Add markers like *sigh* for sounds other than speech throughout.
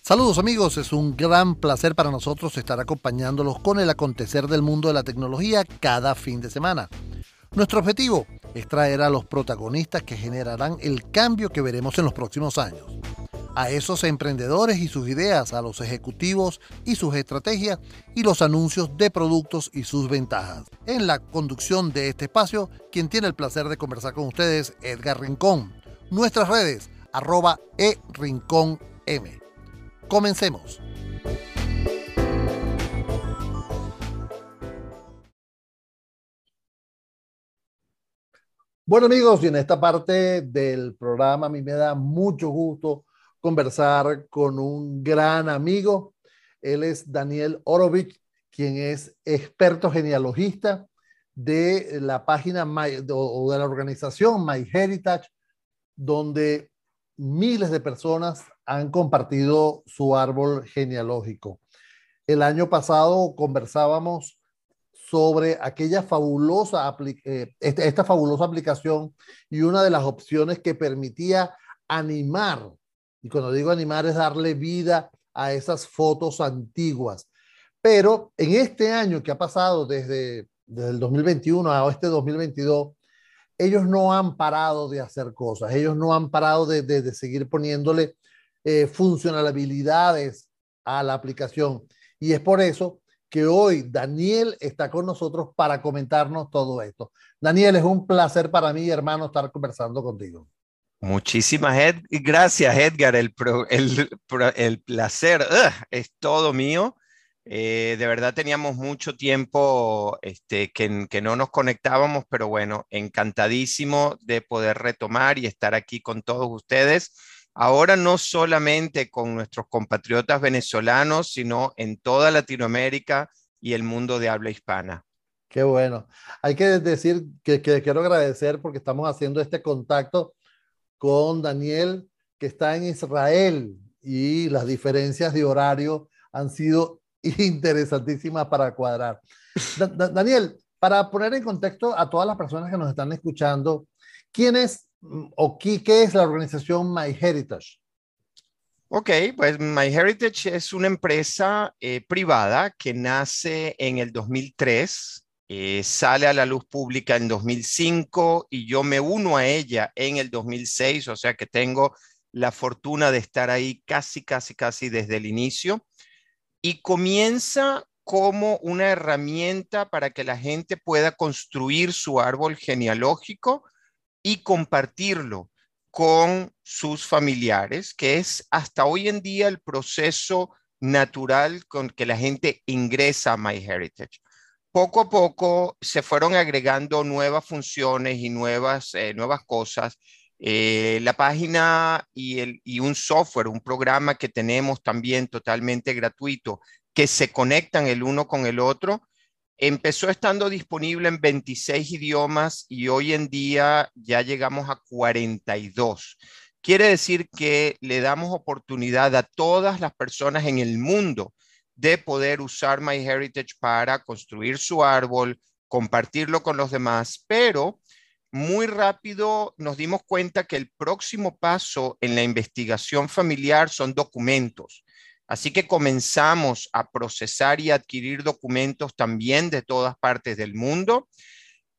Saludos amigos, es un gran placer para nosotros estar acompañándolos con el acontecer del mundo de la tecnología cada fin de semana. Nuestro objetivo es traer a los protagonistas que generarán el cambio que veremos en los próximos años. A esos emprendedores y sus ideas, a los ejecutivos y sus estrategias y los anuncios de productos y sus ventajas. En la conducción de este espacio, quien tiene el placer de conversar con ustedes, Edgar Rincón. Nuestras redes, arroba e rincón m. Comencemos. Bueno amigos, y en esta parte del programa a mí me da mucho gusto conversar con un gran amigo. Él es Daniel Orovich, quien es experto genealogista de la página o de la organización MyHeritage, donde miles de personas han compartido su árbol genealógico. El año pasado conversábamos sobre aquella fabulosa, eh, este, esta fabulosa aplicación y una de las opciones que permitía animar, y cuando digo animar es darle vida a esas fotos antiguas. Pero en este año que ha pasado desde, desde el 2021 a este 2022, ellos no han parado de hacer cosas, ellos no han parado de, seguir poniéndole eh, funcionalidades a la aplicación. Y es por eso que hoy Daniel está con nosotros para comentarnos todo esto. Daniel, es un placer para mí, hermano, estar conversando contigo. Muchísimas gracias, Edgar. El, el, el placer es todo mío. Eh, de verdad teníamos mucho tiempo este, que, no nos conectábamos, pero bueno, encantadísimo de poder retomar y estar aquí con todos ustedes. Ahora no solamente con nuestros compatriotas venezolanos, sino en toda Latinoamérica y el mundo de habla hispana. Qué bueno. Hay que decir que, que quiero agradecer porque estamos haciendo este contacto con Daniel, que está en Israel, y las diferencias de horario han sido *laughs* interesantísima para cuadrar. Daniel, para poner en contexto a todas las personas que nos están escuchando, ¿quién es mm, o qué, es la organización MyHeritage? Ok, pues MyHeritage es una empresa eh, privada que nace en el 2003, eh, sale a la luz pública en 2005 y yo me uno a ella en el 2006, o sea que tengo la fortuna de estar ahí casi, casi, casi desde el inicio y comienza como una herramienta para que la gente pueda construir su árbol genealógico y compartirlo con sus familiares, que es hasta hoy en día el proceso natural con que la gente ingresa a MyHeritage. Poco a poco se fueron agregando nuevas funciones y nuevas, eh, nuevas cosas. Eh, la página y, y un software, un programa que tenemos también totalmente gratuito, que se conectan el uno con el otro, empezó estando disponible en 26 idiomas y hoy en día ya llegamos a 42. Quiere decir que le damos oportunidad a todas las personas en el mundo de poder usar MyHeritage para construir su árbol, compartirlo con los demás, pero muy rápido nos dimos cuenta que el próximo paso en la investigación familiar son documentos. Así que comenzamos a procesar y adquirir documentos también de todas partes del mundo.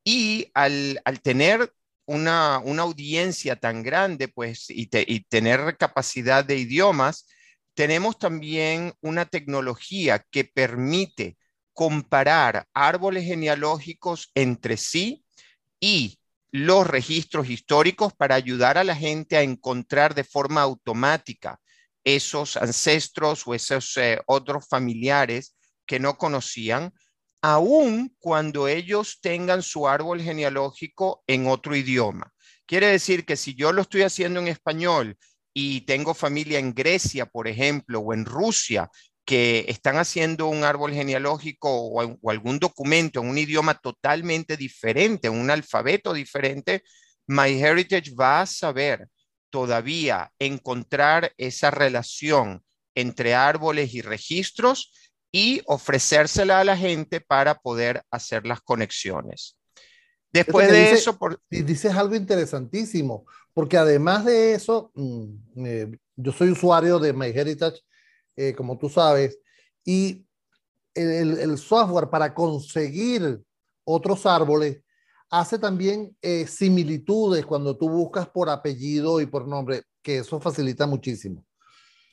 Y al, tener una, audiencia tan grande, pues, y, y tener capacidad de idiomas, tenemos también una tecnología que permite comparar árboles genealógicos entre sí y los registros históricos para ayudar a la gente a encontrar de forma automática esos ancestros o esos eh, otros familiares que no conocían, aun cuando ellos tengan su árbol genealógico en otro idioma. Quiere decir que si yo lo estoy haciendo en español y tengo familia en Grecia, por ejemplo, o en Rusia, que están haciendo un árbol genealógico o, algún documento en un idioma totalmente diferente, un alfabeto diferente, MyHeritage va a saber todavía encontrar esa relación entre árboles y registros y ofrecérsela a la gente para poder hacer las conexiones. Después de eso... Por... Dices algo interesantísimo, porque además de eso, mm, eh, yo soy usuario de MyHeritage, eh, como tú sabes, y el, software para conseguir otros árboles hace también eh, similitudes cuando tú buscas por apellido y por nombre, que eso facilita muchísimo.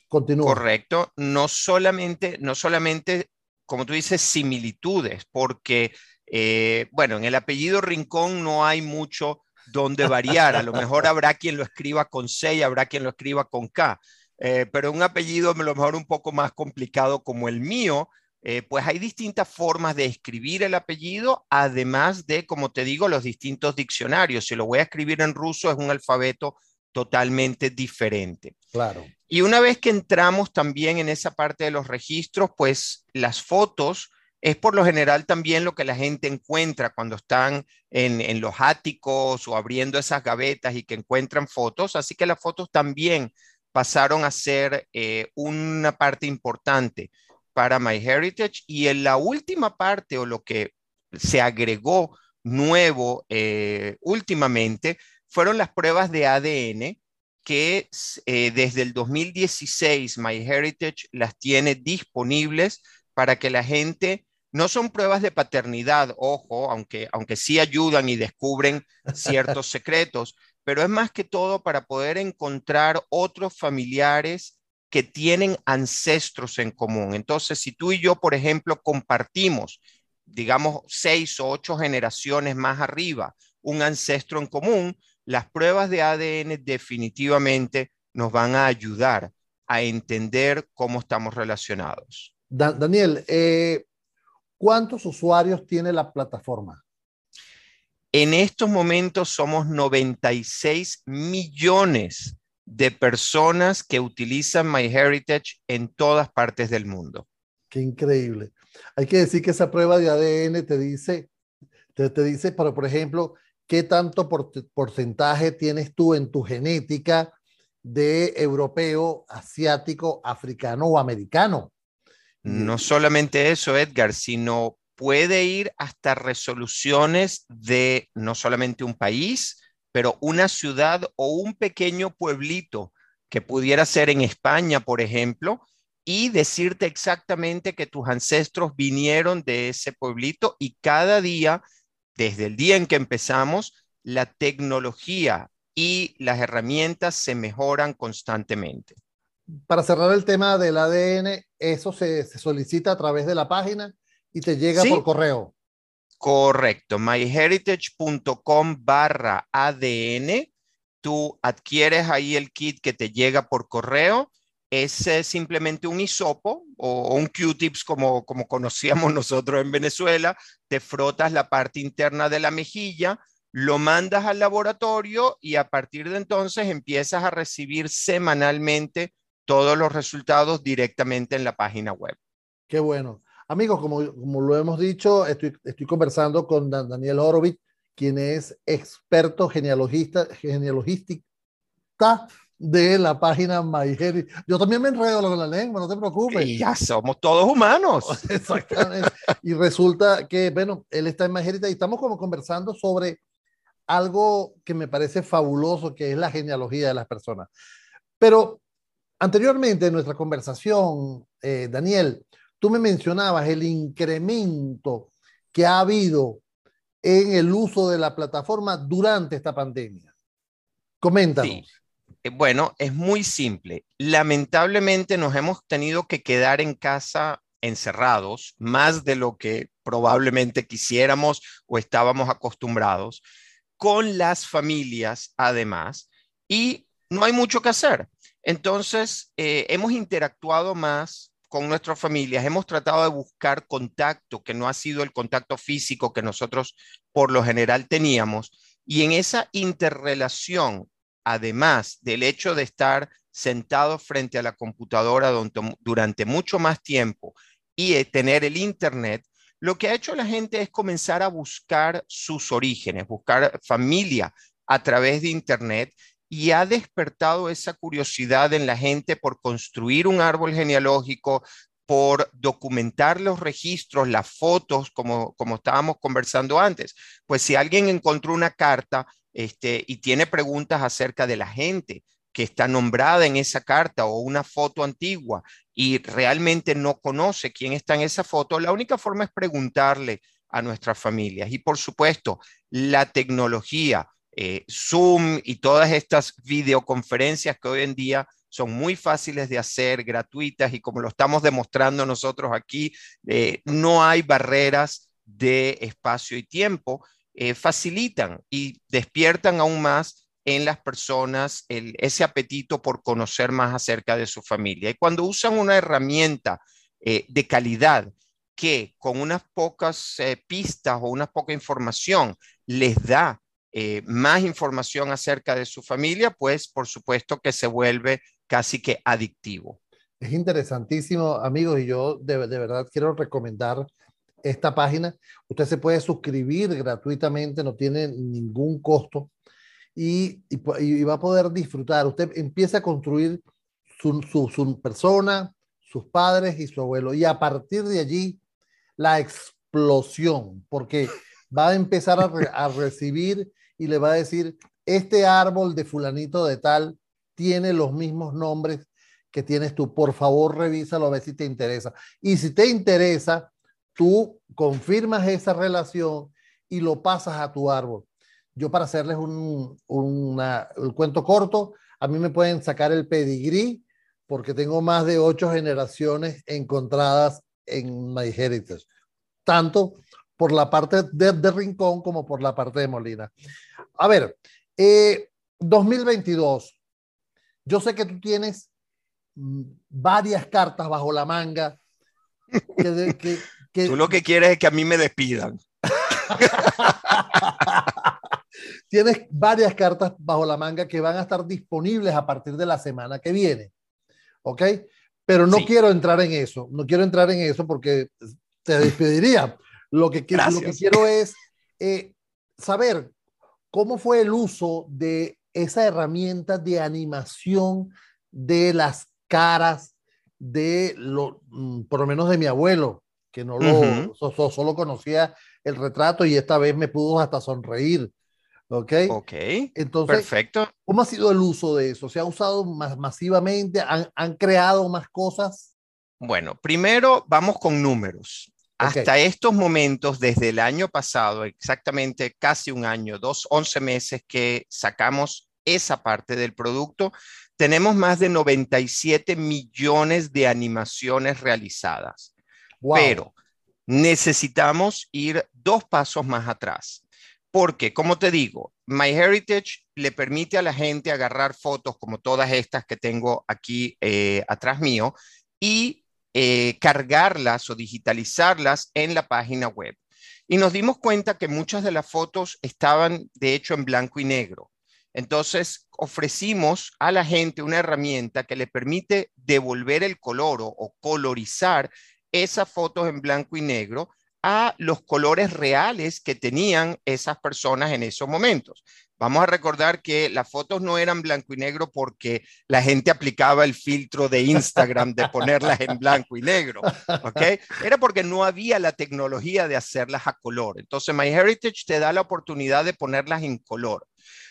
Continúa. Correcto. No solamente, no solamente, como tú dices, similitudes, porque, eh, bueno, en el apellido Rincón no hay mucho donde variar. A lo mejor habrá quien lo escriba con C y habrá quien lo escriba con K. Eh, pero un apellido a lo mejor un poco más complicado como el mío, eh, pues hay distintas formas de escribir el apellido, además de, como te digo, los distintos diccionarios. Si lo voy a escribir en ruso, es un alfabeto totalmente diferente. Claro. Y una vez que entramos también en esa parte de los registros, pues las fotos es por lo general también lo que la gente encuentra cuando están en, los áticos o abriendo esas gavetas y que encuentran fotos. Así que las fotos también pasaron a ser eh, una parte importante para MyHeritage. Y en la última parte o lo que se agregó nuevo eh, últimamente fueron las pruebas de ADN que eh, desde el 2016 MyHeritage las tiene disponibles para que la gente no son pruebas de paternidad, ojo, aunque, aunque sí ayudan y descubren ciertos *laughs* secretos, pero es más que todo para poder encontrar otros familiares que tienen ancestros en común. Entonces, si tú y yo, por ejemplo, compartimos, digamos, seis o ocho generaciones más arriba, un ancestro en común, las pruebas de ADN definitivamente nos van a ayudar a entender cómo estamos relacionados. Daniel, eh, ¿Cuántos usuarios tiene la plataforma? En estos momentos somos 96 millones de personas que utilizan MyHeritage en todas partes del mundo. Qué increíble. Hay que decir que esa prueba de ADN te dice, te, dice, pero por ejemplo, qué tanto porcentaje tienes tú en tu genética de europeo, asiático, africano o americano. No solamente eso, Edgar, sino puede ir hasta resoluciones de no solamente un país, pero una ciudad o un pequeño pueblito que pudiera ser en España, por ejemplo, y decirte exactamente que tus ancestros vinieron de ese pueblito y cada día, desde el día en que empezamos, la tecnología y las herramientas se mejoran constantemente. Para cerrar el tema del ADN, eso se, solicita a través de la página y te llega por correo. Correcto, myheritage.com barra ADN. Tú adquieres ahí el kit que te llega por correo. Es simplemente un hisopo o un Q-tips como, como conocíamos *laughs* nosotros en Venezuela. Te frotas la parte interna de la mejilla, lo mandas al laboratorio y a partir de entonces empiezas a recibir semanalmente todos los resultados directamente en la página web. Qué bueno. Amigos, como, como lo hemos dicho, estoy, estoy conversando con Daniel Horowitz, quien es experto genealogista, genealogista de la página MyHeritage. Yo también me enredo con la lengua, no te preocupes. Y ya somos todos humanos. *laughs* Exactamente. y resulta que, bueno, él está en MyHeritage y estamos como conversando sobre algo que me parece fabuloso, que es la genealogía de las personas. Pero Anteriormente en nuestra conversación, eh, Daniel, tú me mencionabas el incremento que ha habido en el uso de la plataforma durante esta pandemia. Coméntanos. Eh, bueno, es muy simple. Lamentablemente nos hemos tenido que quedar en casa encerrados más de lo que probablemente quisiéramos o estábamos acostumbrados, con las familias además, y no hay mucho que hacer. Entonces, eh, hemos interactuado más con nuestras familias, hemos tratado de buscar contacto, que no ha sido el contacto físico que nosotros por lo general teníamos. Y en esa interrelación, además del hecho de estar sentado frente a la computadora durante mucho más tiempo y tener el Internet, lo que ha hecho la gente es comenzar a buscar sus orígenes, buscar familia a través de Internet y ha despertado esa curiosidad en la gente por construir un árbol genealógico, por documentar los registros, las fotos, como, como estábamos conversando antes. Pues si alguien encontró una carta este, y tiene preguntas acerca de la gente que está nombrada en esa carta o una foto antigua y realmente no conoce quién está en esa foto, la única forma es preguntarle a nuestras familias. Y por supuesto, la tecnología, eh, Zoom y todas estas videoconferencias que hoy en día son muy fáciles de hacer, gratuitas y como lo estamos demostrando nosotros aquí, eh, no hay barreras de espacio y tiempo, eh, facilitan y despiertan aún más en las personas ese apetito por conocer más acerca de su familia. Y cuando usan una herramienta de calidad que con unas pocas pistas o una poca información les da eh, más información acerca de su familia, pues por supuesto que se vuelve casi que adictivo. Es interesantísimo, amigos, y yo de, verdad quiero recomendar esta página. Usted se puede suscribir gratuitamente, no tiene ningún costo y, va a poder disfrutar. Usted empieza a construir su, su, persona, sus padres y su abuelo, y a partir de allí la explosión, porque va a empezar a, a recibir y le va a decir, este árbol de fulanito de tal tiene los mismos nombres que tienes tú. Por favor, revísalo a ver si te interesa. Y si te interesa, tú confirmas esa relación y lo pasas a tu árbol. Yo para hacerles un, cuento corto, a mí me pueden sacar el pedigrí porque tengo más de ocho generaciones encontradas en MyHeritage. Tanto por la parte de, Rincón como por la parte de Molina. A ver, 2022. Eh, Yo sé que tú tienes mm, varias cartas bajo la manga. Que, tú lo que quieres es que a mí me despidan. *laughs* tienes varias cartas bajo la manga que van a estar disponibles a partir de la semana que viene. ¿Ok? Pero no quiero entrar en eso. No quiero entrar en eso porque te despediría. Lo que, quiero, lo que quiero es eh, saber cómo fue el uso de esa herramienta de animación de las caras de lo, mm, por lo menos de mi abuelo, que no lo, solo conocía el retrato y esta vez me pudo hasta sonreír. ¿Ok? Ok. Entonces, perfecto. ¿Cómo ha sido el uso de eso? ¿Se ha usado más masivamente? ¿Han, han creado más cosas? Bueno, primero vamos con números. Hasta estos momentos, desde el año pasado, exactamente casi un año, dos, once meses que sacamos esa parte del producto, tenemos más de 97 millones de animaciones realizadas. Pero necesitamos ir dos pasos más atrás. Porque, como te digo, MyHeritage le permite a la gente agarrar fotos como todas estas que tengo aquí eh, atrás mío y eh, cargarlas o digitalizarlas en la página web. Y nos dimos cuenta que muchas de las fotos estaban, de hecho, en blanco y negro. Entonces, ofrecimos a la gente una herramienta que le permite devolver el color o colorizar esas fotos en blanco y negro a los colores reales que tenían esas personas en esos momentos. Vamos a recordar que las fotos no eran blanco y negro porque la gente aplicaba el filtro de Instagram de ponerlas en blanco y negro, ¿ok? Era porque no había la tecnología de hacerlas a color. Entonces, MyHeritage te da la oportunidad de ponerlas en color.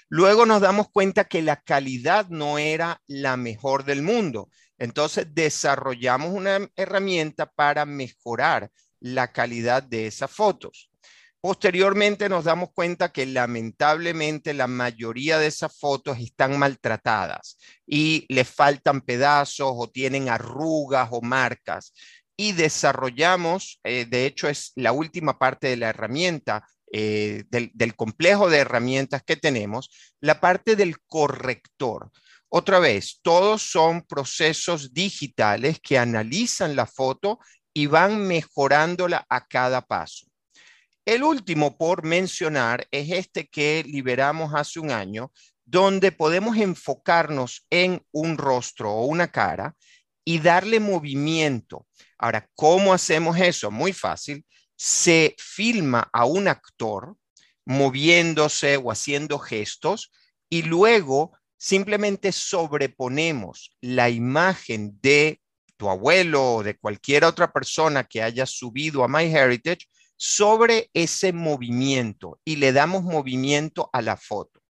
Luego nos damos cuenta que la calidad no era la mejor del mundo. Entonces, desarrollamos una herramienta para mejorar la calidad de esas fotos. Posteriormente nos damos cuenta que lamentablemente la mayoría de esas fotos están maltratadas y le faltan pedazos o tienen arrugas o marcas. Y desarrollamos, eh, de hecho es la última parte de la herramienta, eh, del complejo de herramientas que tenemos, la parte del corrector. Otra vez, todos son procesos digitales que analizan la foto y van mejorándola a cada paso. El último por mencionar es este que liberamos hace un año, donde podemos enfocarnos en un rostro o una cara y darle movimiento. Ahora, ¿cómo hacemos eso? Muy fácil. Se filma a un actor moviéndose o haciendo gestos y luego simplemente sobreponemos la imagen de tu abuelo o de cualquier otra persona que haya subido a MyHeritage sobre ese movimiento y le damos movimiento a la foto.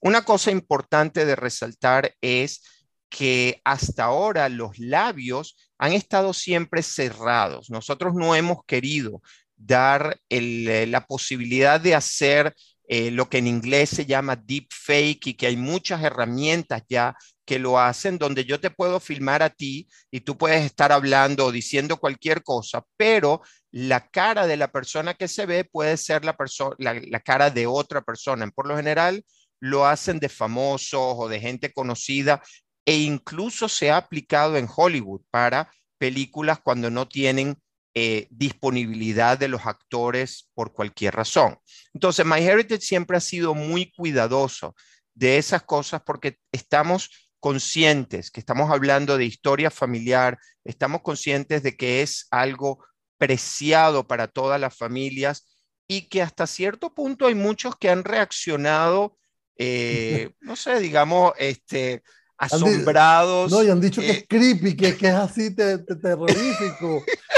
Una cosa importante de resaltar es que hasta ahora los labios han estado siempre cerrados. Nosotros no hemos querido dar la posibilidad de hacer eh, lo que en inglés se llama deep fake y que hay muchas herramientas ya que lo hacen, donde yo te puedo filmar a ti y tú puedes estar hablando o diciendo cualquier cosa, pero la cara de la persona que se ve puede ser la, la cara de otra persona. Por lo general, lo hacen de famosos o de gente conocida e incluso se ha aplicado en Hollywood para películas cuando no tienen eh, disponibilidad de los actores por cualquier razón. Entonces, MyHeritage siempre ha sido muy cuidadoso de esas cosas porque estamos conscientes que estamos hablando de historia familiar, estamos conscientes de que es algo preciado para todas las familias y que hasta cierto punto hay muchos que han reaccionado, eh, *laughs* no sé, digamos, este, asombrados. No, y han dicho que es eh, creepy, que, que es *laughs* así terrorífico. *laughs*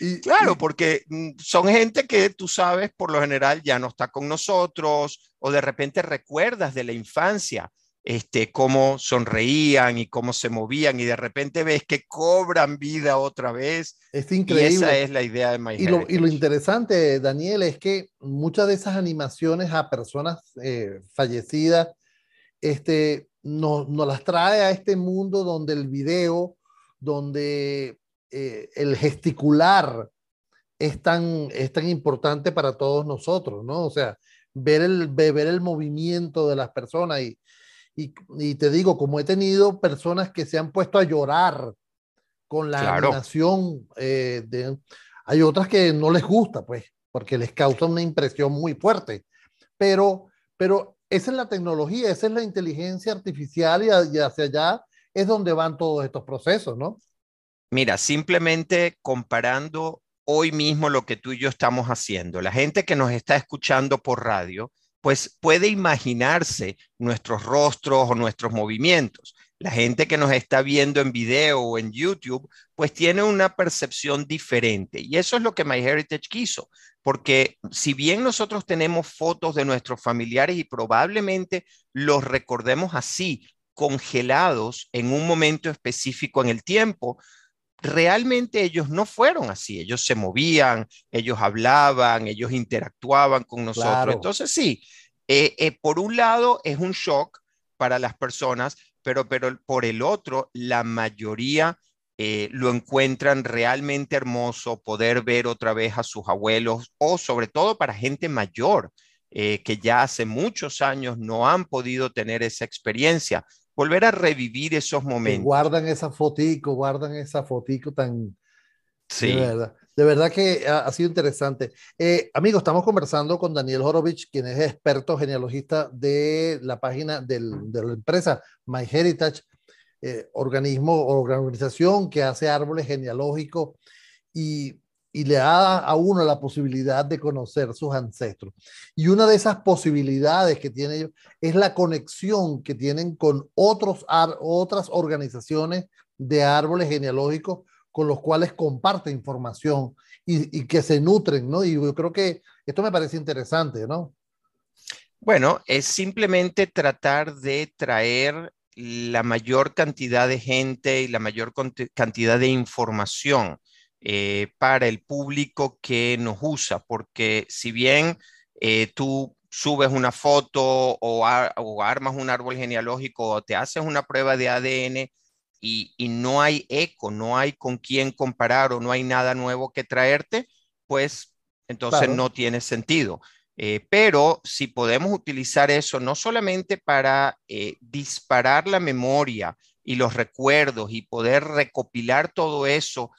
Y, claro, porque mm, son gente que tú sabes, por lo general ya no está con nosotros o de repente recuerdas de la infancia este, cómo sonreían y cómo se movían y de repente ves que cobran vida otra vez. Es increíble. Y esa es la idea de My y lo, y lo, interesante, Daniel, es que muchas de esas animaciones a personas eh, fallecidas este, nos no las trae a este mundo donde el video, donde eh, el gesticular es tan, es tan importante para todos nosotros, ¿no? O sea, ver el, ver el movimiento de las personas y, y, te digo, como he tenido personas que se han puesto a llorar con la animación, eh, de, hay otras que no les gusta, pues, porque les causa una impresión muy fuerte. Pero, pero esa es la tecnología, esa es la inteligencia artificial y, y hacia allá es donde van todos estos procesos, ¿no? Mira, simplemente comparando hoy mismo lo que tú y yo estamos haciendo, la gente que nos está escuchando por radio, pues puede imaginarse nuestros rostros o nuestros movimientos. La gente que nos está viendo en video o en YouTube, pues tiene una percepción diferente. Y eso es lo que MyHeritage quiso, porque si bien nosotros tenemos fotos de nuestros familiares y probablemente los recordemos así, congelados en un momento específico en el tiempo, realmente ellos no fueron así, ellos se movían, ellos hablaban, ellos interactuaban con nosotros. Entonces sí, eh, eh, por un lado es un shock para las personas, pero, pero por el otro, la mayoría eh, lo encuentran realmente hermoso poder ver otra vez a sus abuelos o sobre todo para gente mayor. que ya hace muchos años no han podido tener esa experiencia volver a revivir esos momentos. guardan esa fotico, guardan esa fotico tan... Sí. De verdad, de verdad que ha, sido interesante. Eh, amigos, estamos conversando con Daniel Horovich, quien es experto genealogista de la página del, de la empresa MyHeritage, eh, organismo o organización que hace árboles genealógicos y y le da a uno la posibilidad de conocer sus ancestros. Y una de esas posibilidades que tiene ellos es la conexión que tienen con otros otras organizaciones de árboles genealógicos con los cuales comparte información y, y, que se nutren, ¿no? Y yo creo que esto me parece interesante, ¿no? Bueno, es simplemente tratar de traer la mayor cantidad de gente y la mayor cantidad de información eh, para el público que nos usa, porque si bien eh, tú subes una foto o, armas un árbol genealógico o te haces una prueba de ADN y, no hay eco, no hay con quién comparar o no hay nada nuevo que traerte, pues entonces no tiene sentido. Eh, pero si podemos utilizar eso no solamente para disparar la memoria y los recuerdos y poder recopilar todo eso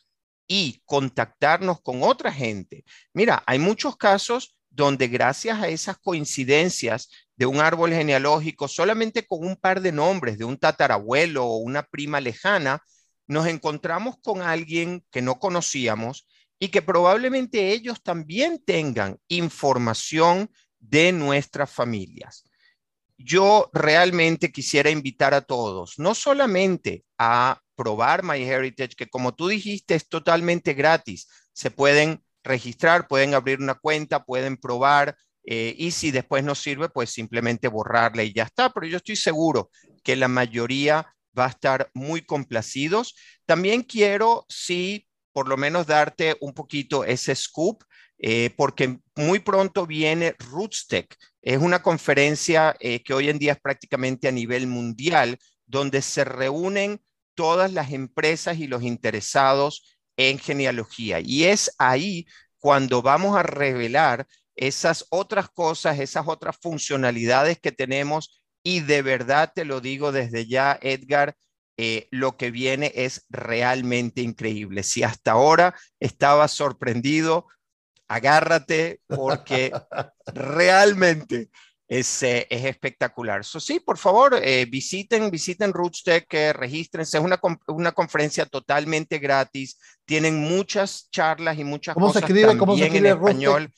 y contactarnos con otra gente. Mira, hay muchos casos donde gracias a esas coincidencias de un árbol genealógico, solamente con un par de nombres de un tatarabuelo o una prima lejana, nos encontramos con alguien que no conocíamos y que probablemente ellos también tengan información de nuestras familias. Yo realmente quisiera invitar a todos, no solamente a probar MyHeritage, que como tú dijiste es totalmente gratis. Se pueden registrar, pueden abrir una cuenta, pueden probar eh, y si después no sirve, pues simplemente borrarla y ya está. Pero yo estoy seguro que la mayoría va a estar muy complacidos. También quiero, sí, por lo menos darte un poquito ese scoop, eh, porque muy pronto viene Rootstech. Es una conferencia eh, que hoy en día es prácticamente a nivel mundial, donde se reúnen todas las empresas y los interesados en genealogía. Y es ahí cuando vamos a revelar esas otras cosas, esas otras funcionalidades que tenemos. Y de verdad te lo digo desde ya, Edgar, eh, lo que viene es realmente increíble. Si hasta ahora estaba sorprendido, agárrate porque *laughs* realmente es, eh, es, espectacular. So, sí, por favor, eh, visiten, visiten Rootstech, eh, regístrense. Es una, una conferencia totalmente gratis. Tienen muchas charlas y muchas ¿Cómo cosas se escribe? ¿Cómo se escribe en español.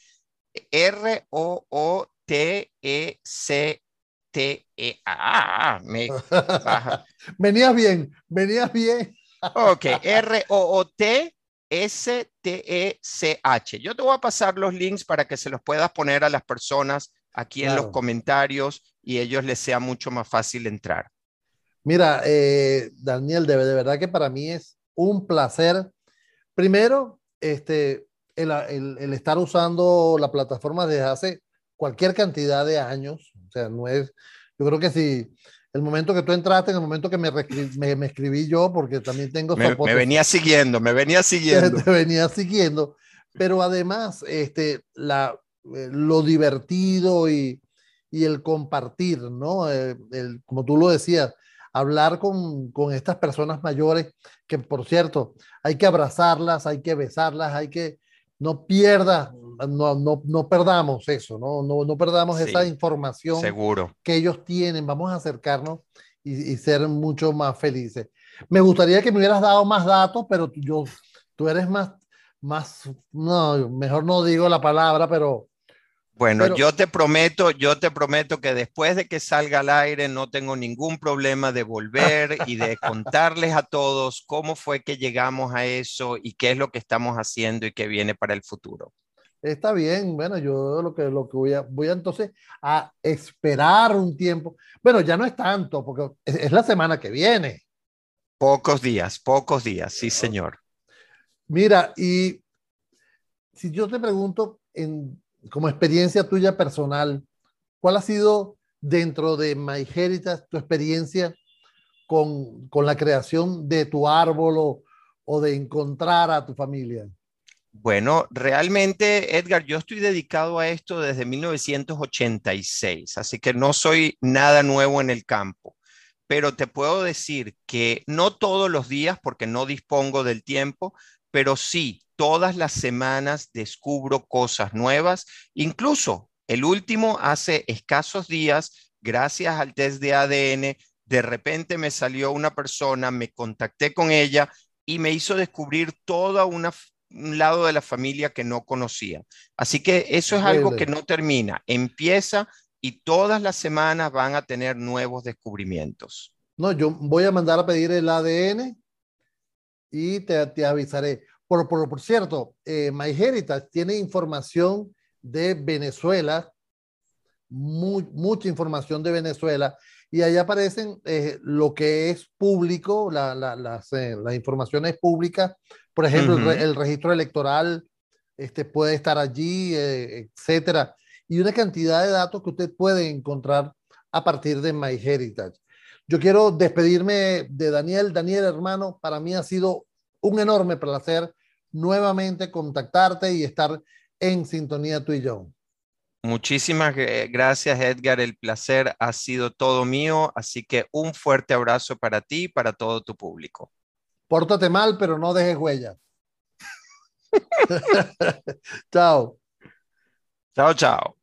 R-O-O-T-E-C-T-E-A. Me *laughs* venías bien, venías bien. ok, R-O-O-T. S-T-E-C-H. Yo te voy a pasar los links para que se los puedas poner a las personas aquí en los comentarios y ellos les sea mucho más fácil entrar. Mira, eh, Daniel, de, de, verdad que para mí es un placer. Primero, este, el, el, el, estar usando la plataforma desde hace cualquier cantidad de años. O sea, no es, yo creo que si el momento que tú entraste, en el momento que me, *laughs* me, me escribí yo, porque también tengo... Me, me, venía siguiendo, me venía *laughs* siguiendo. Te venía siguiendo. Pero además, este, la, eh, lo divertido y, y, el compartir, ¿no? El, eh, el, como tú lo decías, hablar con, con, estas personas mayores, que por cierto, hay que abrazarlas, hay que besarlas, hay que no pierdas, no, no, no perdamos eso, no, no, no perdamos sí, esa información seguro. que ellos tienen, vamos a acercarnos y, y, ser mucho más felices. Me gustaría que me hubieras dado más datos, pero yo, tú eres más, más, no, mejor no digo la palabra, pero bueno, Pero, yo te prometo, yo te prometo que después de que salga al aire no tengo ningún problema de volver y de *laughs* contarles a todos cómo fue que llegamos a eso y qué es lo que estamos haciendo y qué viene para el futuro. Está bien, bueno, yo lo que, lo que voy, a, voy a entonces a esperar un tiempo. Bueno, ya no es tanto, porque es, es la semana que viene. Pocos días, pocos días, sí, señor. Mira, y si yo te pregunto en como experiencia tuya personal, ¿cuál ha sido dentro de MyHeritage tu experiencia con, con, la creación de tu árbol o, o de encontrar a tu familia? Bueno, realmente, Edgar, yo estoy dedicado a esto desde 1986, así que no soy nada nuevo en el campo, pero te puedo decir que no todos los días, porque no dispongo del tiempo, pero sí todas las semanas descubro cosas nuevas, incluso el último hace escasos días, gracias al test de ADN, de repente me salió una persona, me contacté con ella y me hizo descubrir toda una un lado de la familia que no conocía. Así que eso es algo que no termina, empieza y todas las semanas van a tener nuevos descubrimientos. No, yo voy a mandar a pedir el ADN y te, te avisaré. Por, por, por cierto, eh, MyHeritage tiene información de Venezuela, muy, mucha información de Venezuela, y ahí aparecen eh, lo que es público, la, la, las, eh, las informaciones públicas, por ejemplo, uh -huh. el, el, registro electoral este, puede estar allí, eh, etcétera, y una cantidad de datos que usted puede encontrar a partir de MyHeritage. Yo quiero despedirme de Daniel. Daniel, hermano, para mí ha sido un enorme placer nuevamente contactarte y estar en sintonía tú y yo. Muchísimas gracias, Edgar. El placer ha sido todo mío. Así que un fuerte abrazo para ti y para todo tu público. Pórtate mal, pero no dejes huella. *laughs* chao. Chao, chao.